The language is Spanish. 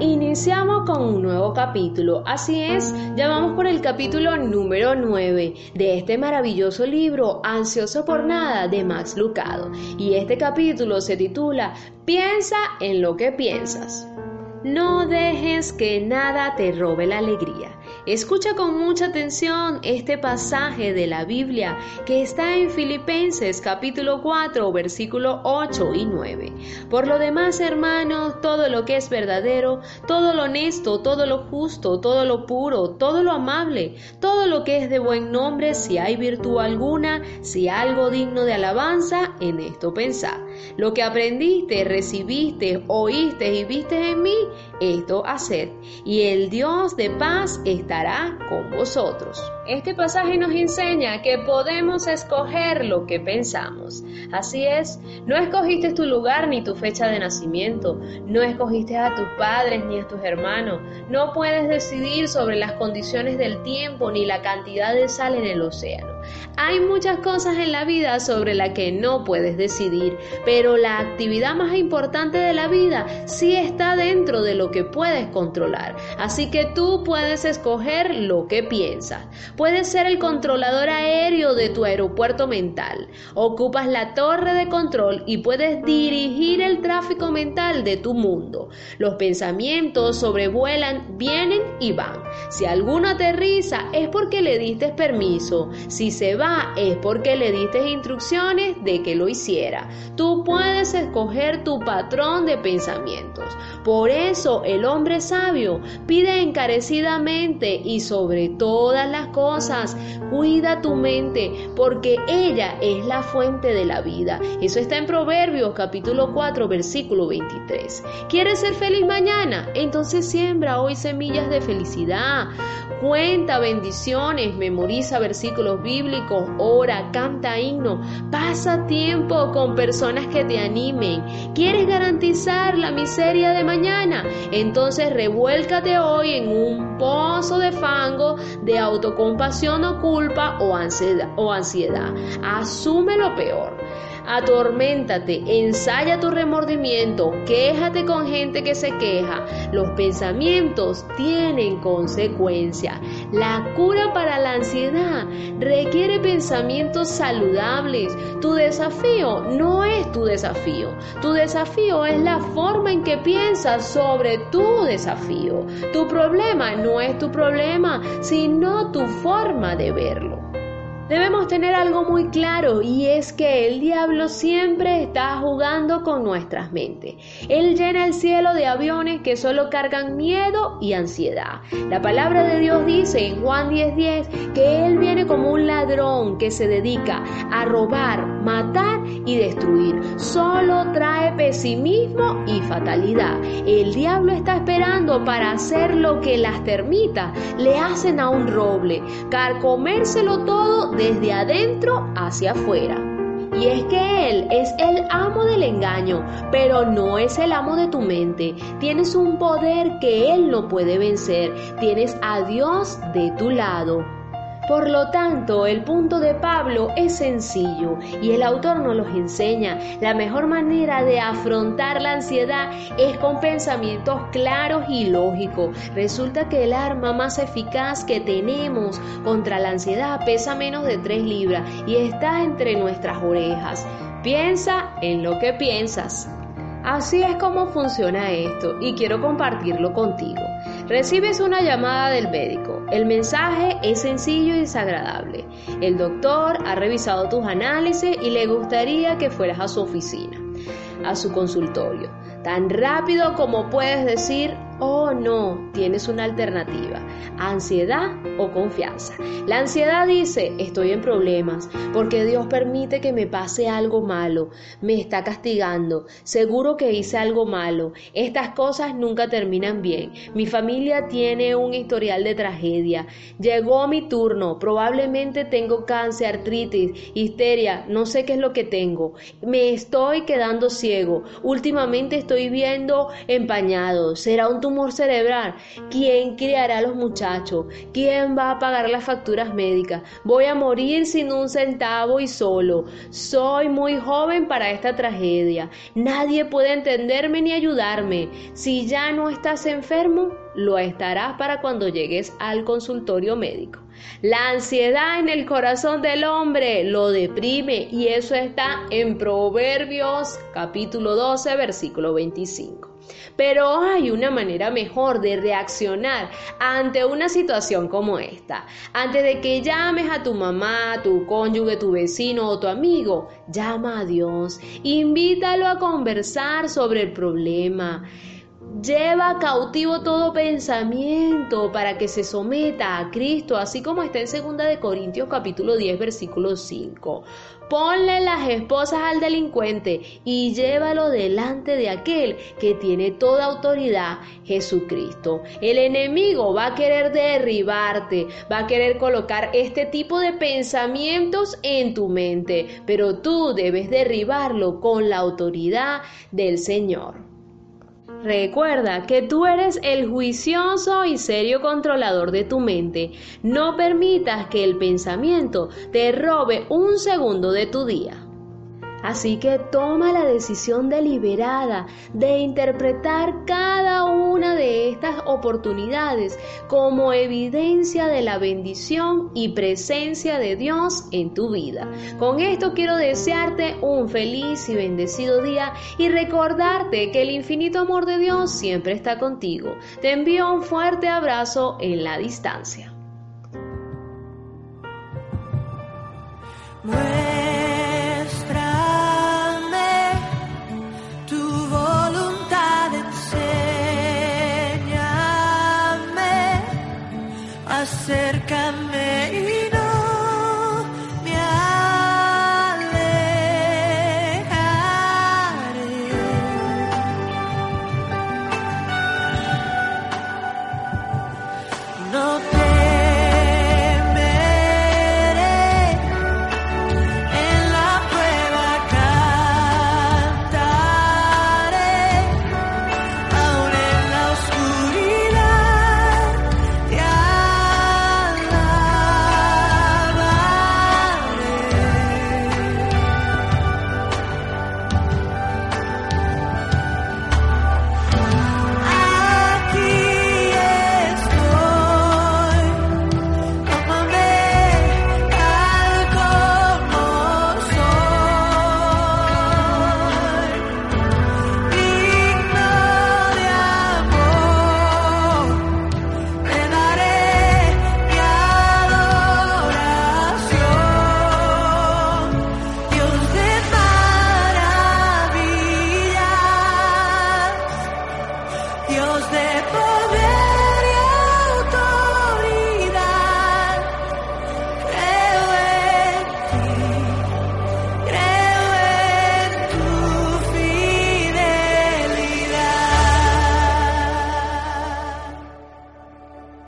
iniciamos con un nuevo capítulo. Así es, ya vamos por el capítulo número 9 de este maravilloso libro Ansioso por nada de Max Lucado. Y este capítulo se titula Piensa en lo que piensas. No dejes que nada te robe la alegría. Escucha con mucha atención este pasaje de la Biblia que está en Filipenses capítulo 4 versículo 8 y 9. Por lo demás, hermanos, todo lo que es verdadero, todo lo honesto, todo lo justo, todo lo puro, todo lo amable, todo lo que es de buen nombre, si hay virtud alguna, si algo digno de alabanza, en esto pensad. Lo que aprendiste, recibiste, oíste y viste en mí, esto haced. Y el Dios de paz estará con vosotros. Este pasaje nos enseña que podemos escoger lo que pensamos. Así es, no escogiste tu lugar ni tu fecha de nacimiento, no escogiste a tus padres ni a tus hermanos, no puedes decidir sobre las condiciones del tiempo ni la cantidad de sal en el océano. Hay muchas cosas en la vida sobre las que no puedes decidir, pero la actividad más importante de la vida sí está dentro de lo que puedes controlar. Así que tú puedes escoger lo que piensas. Puedes ser el controlador aéreo de tu aeropuerto mental. Ocupas la torre de control y puedes dirigir el tráfico mental de tu mundo. Los pensamientos sobrevuelan, vienen y van. Si alguno aterriza es porque le diste permiso. Si se va es porque le diste instrucciones de que lo hiciera. Tú puedes escoger tu patrón de pensamientos. Por eso el hombre sabio pide encarecidamente y sobre todas las cosas, cuida tu mente porque ella es la fuente de la vida. Eso está en Proverbios capítulo 4 versículo 23. ¿Quieres ser feliz mañana? Entonces siembra hoy semillas de felicidad. Cuenta bendiciones, memoriza versículos bíblicos, ora, canta himno, pasa tiempo con personas que te animen. ¿Quieres garantizar la miseria de mañana? Entonces revuélcate hoy en un pozo de fango de autocompasión o culpa o ansiedad. O ansiedad. Asume lo peor atorméntate, ensaya tu remordimiento, quéjate con gente que se queja. Los pensamientos tienen consecuencia. La cura para la ansiedad requiere pensamientos saludables. Tu desafío no es tu desafío. Tu desafío es la forma en que piensas sobre tu desafío. Tu problema no es tu problema, sino tu forma de verlo. Debemos tener algo muy claro y es que el diablo siempre está jugando con nuestras mentes. Él llena el cielo de aviones que solo cargan miedo y ansiedad. La palabra de Dios dice en Juan 10:10 que Él viene como un ladrón que se dedica a robar, matar y destruir. Solo trae pesimismo y fatalidad. El diablo está esperando para hacer lo que las termitas le hacen a un roble, carcomérselo todo desde adentro hacia afuera. Y es que Él es el amo del engaño, pero no es el amo de tu mente. Tienes un poder que Él no puede vencer. Tienes a Dios de tu lado. Por lo tanto, el punto de Pablo es sencillo y el autor nos los enseña. La mejor manera de afrontar la ansiedad es con pensamientos claros y lógicos. Resulta que el arma más eficaz que tenemos contra la ansiedad pesa menos de 3 libras y está entre nuestras orejas. Piensa en lo que piensas. Así es como funciona esto y quiero compartirlo contigo. Recibes una llamada del médico. El mensaje es sencillo y desagradable. El doctor ha revisado tus análisis y le gustaría que fueras a su oficina, a su consultorio. Tan rápido como puedes decir Oh no, tienes una alternativa, ansiedad o confianza. La ansiedad dice, estoy en problemas, porque Dios permite que me pase algo malo, me está castigando, seguro que hice algo malo, estas cosas nunca terminan bien, mi familia tiene un historial de tragedia, llegó mi turno, probablemente tengo cáncer, artritis, histeria, no sé qué es lo que tengo, me estoy quedando ciego, últimamente estoy viendo empañado, será un tumor cerebral. ¿Quién criará a los muchachos? ¿Quién va a pagar las facturas médicas? Voy a morir sin un centavo y solo. Soy muy joven para esta tragedia. Nadie puede entenderme ni ayudarme. Si ya no estás enfermo, lo estarás para cuando llegues al consultorio médico. La ansiedad en el corazón del hombre lo deprime y eso está en Proverbios capítulo 12 versículo 25. Pero hay una manera mejor de reaccionar ante una situación como esta. Antes de que llames a tu mamá, tu cónyuge, tu vecino o tu amigo, llama a Dios. Invítalo a conversar sobre el problema. Lleva cautivo todo pensamiento para que se someta a Cristo, así como está en 2 de Corintios capítulo 10 versículo 5. Ponle las esposas al delincuente y llévalo delante de aquel que tiene toda autoridad, Jesucristo. El enemigo va a querer derribarte, va a querer colocar este tipo de pensamientos en tu mente, pero tú debes derribarlo con la autoridad del Señor. Recuerda que tú eres el juicioso y serio controlador de tu mente. No permitas que el pensamiento te robe un segundo de tu día. Así que toma la decisión deliberada de interpretar cada una de estas oportunidades como evidencia de la bendición y presencia de Dios en tu vida. Con esto quiero desearte un feliz y bendecido día y recordarte que el infinito amor de Dios siempre está contigo. Te envío un fuerte abrazo en la distancia. cerca.